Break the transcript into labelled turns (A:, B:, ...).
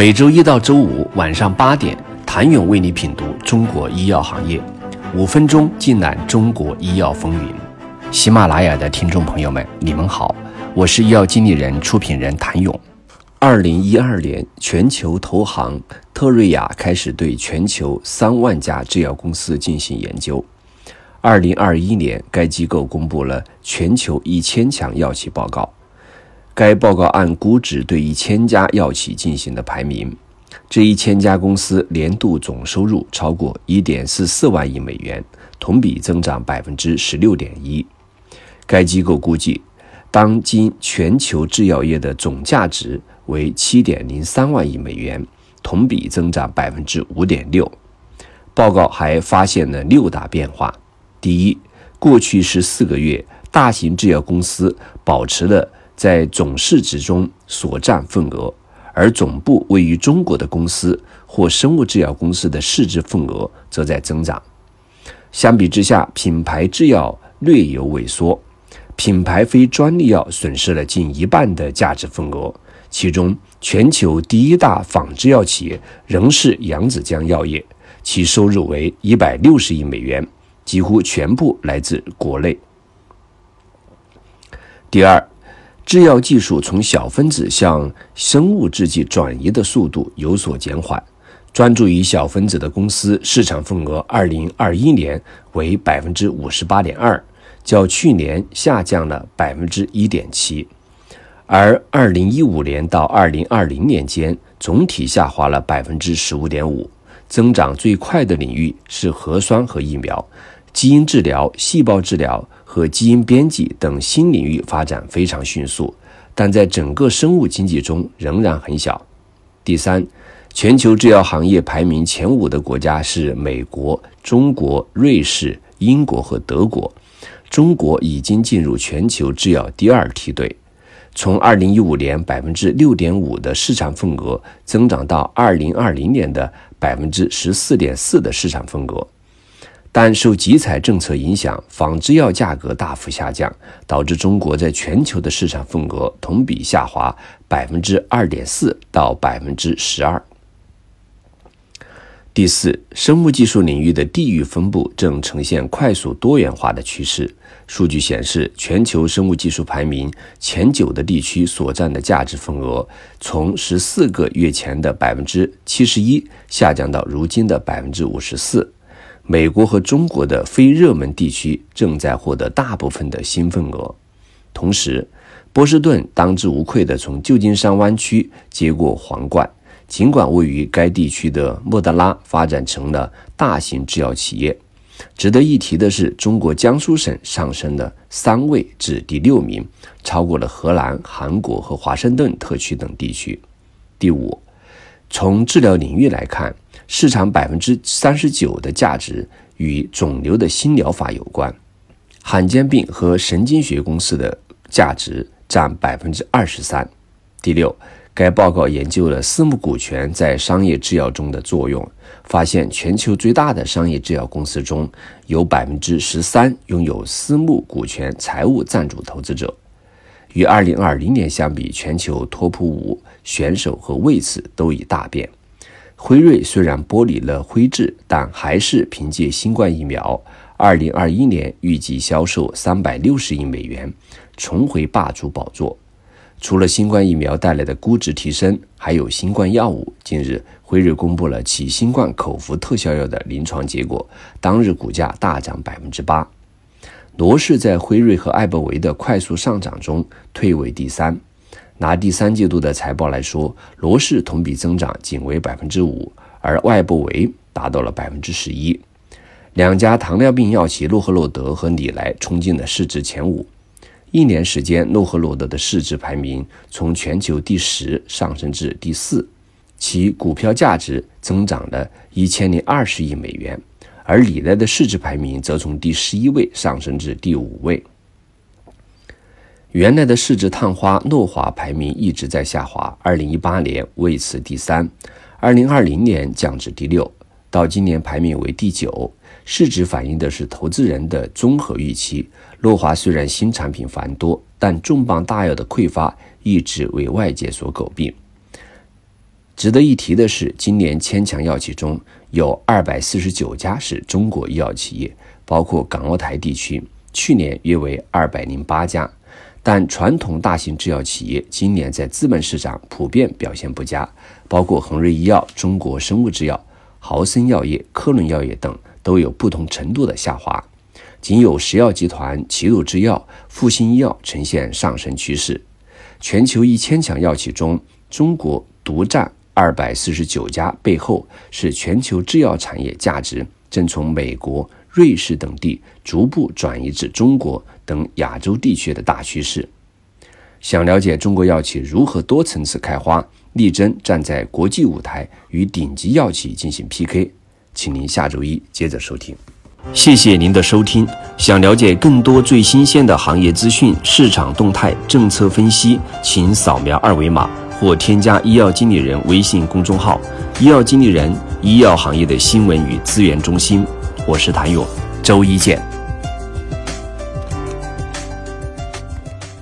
A: 每周一到周五晚上八点，谭勇为你品读中国医药行业，五分钟尽览中国医药风云。喜马拉雅的听众朋友们，你们好，我是医药经理人、出品人谭勇。二零一二年，全球投行特瑞雅开始对全球三万家制药公司进行研究。二零二一年，该机构公布了全球一千强药企报告。该报告按估值对一千家药企进行的排名，这一千家公司年度总收入超过一点四四万亿美元，同比增长百分之十六点一。该机构估计，当今全球制药业的总价值为七点零三万亿美元，同比增长百分之五点六。报告还发现了六大变化：第一，过去十四个月，大型制药公司保持了。在总市值中所占份额，而总部位于中国的公司或生物制药公司的市值份额则在增长。相比之下，品牌制药略有萎缩，品牌非专利药损失了近一半的价值份额。其中，全球第一大仿制药企业仍是扬子江药业，其收入为一百六十亿美元，几乎全部来自国内。第二。制药技术从小分子向生物制剂转移的速度有所减缓。专注于小分子的公司市场份额，二零二一年为百分之五十八点二，较去年下降了百分之一点七。而二零一五年到二零二零年间，总体下滑了百分之十五点五。增长最快的领域是核酸和疫苗、基因治疗、细胞治疗。和基因编辑等新领域发展非常迅速，但在整个生物经济中仍然很小。第三，全球制药行业排名前五的国家是美国、中国、瑞士、英国和德国。中国已经进入全球制药第二梯队，从二零一五年百分之六点五的市场份额增长到二零二零年的百分之十四点四的市场份额。但受集采政策影响，仿制药价格大幅下降，导致中国在全球的市场份额同比下滑百分之二点四到百分之十二。第四，生物技术领域的地域分布正呈现快速多元化的趋势。数据显示，全球生物技术排名前九的地区所占的价值份额，从十四个月前的百分之七十一下降到如今的百分之五十四。美国和中国的非热门地区正在获得大部分的新份额，同时，波士顿当之无愧地从旧金山湾区接过皇冠。尽管位于该地区的莫德拉发展成了大型制药企业，值得一提的是，中国江苏省上升了三位至第六名，超过了荷兰、韩国和华盛顿特区等地区。第五，从治疗领域来看。市场百分之三十九的价值与肿瘤的新疗法有关，罕见病和神经学公司的价值占百分之二十三。第六，该报告研究了私募股权在商业制药中的作用，发现全球最大的商业制药公司中有百分之十三拥有私募股权财务赞助投资者。与二零二零年相比，全球托普五选手和位次都已大变。辉瑞虽然剥离了辉智，但还是凭借新冠疫苗，二零二一年预计销售三百六十亿美元，重回霸主宝座。除了新冠疫苗带来的估值提升，还有新冠药物。近日，辉瑞公布了其新冠口服特效药的临床结果，当日股价大涨百分之八。罗氏在辉瑞和艾伯维的快速上涨中退位第三。拿第三季度的财报来说，罗氏同比增长仅为百分之五，而外部维达到了百分之十一。两家糖尿病药企诺和诺德和礼来冲进了市值前五。一年时间，诺和诺德的市值排名从全球第十上升至第四，其股票价值增长了一千零二十亿美元，而礼来的市值排名则从第十一位上升至第五位。原来的市值探花诺华排名一直在下滑，二零一八年位次第三，二零二零年降至第六，到今年排名为第九。市值反映的是投资人的综合预期。诺华虽然新产品繁多，但重磅大药的匮乏一直为外界所诟病。值得一提的是，今年千强药企中有二百四十九家是中国医药企业，包括港澳台地区，去年约为二百零八家。但传统大型制药企业今年在资本市场普遍表现不佳，包括恒瑞医药、中国生物制药、豪森药业、科伦药业等都有不同程度的下滑，仅有石药集团、齐鲁制药、复星医药呈现上升趋势。全球一千强药企中，中国独占。二百四十九家背后是全球制药产业价值正从美国、瑞士等地逐步转移至中国等亚洲地区的大趋势。想了解中国药企如何多层次开花，力争站在国际舞台与顶级药企进行 PK，请您下周一接着收听。谢谢您的收听。想了解更多最新鲜的行业资讯、市场动态、政策分析，请扫描二维码。或添加医药经理人微信公众号“医药经理人”，医药行业的新闻与资源中心。我是谭勇，周一见。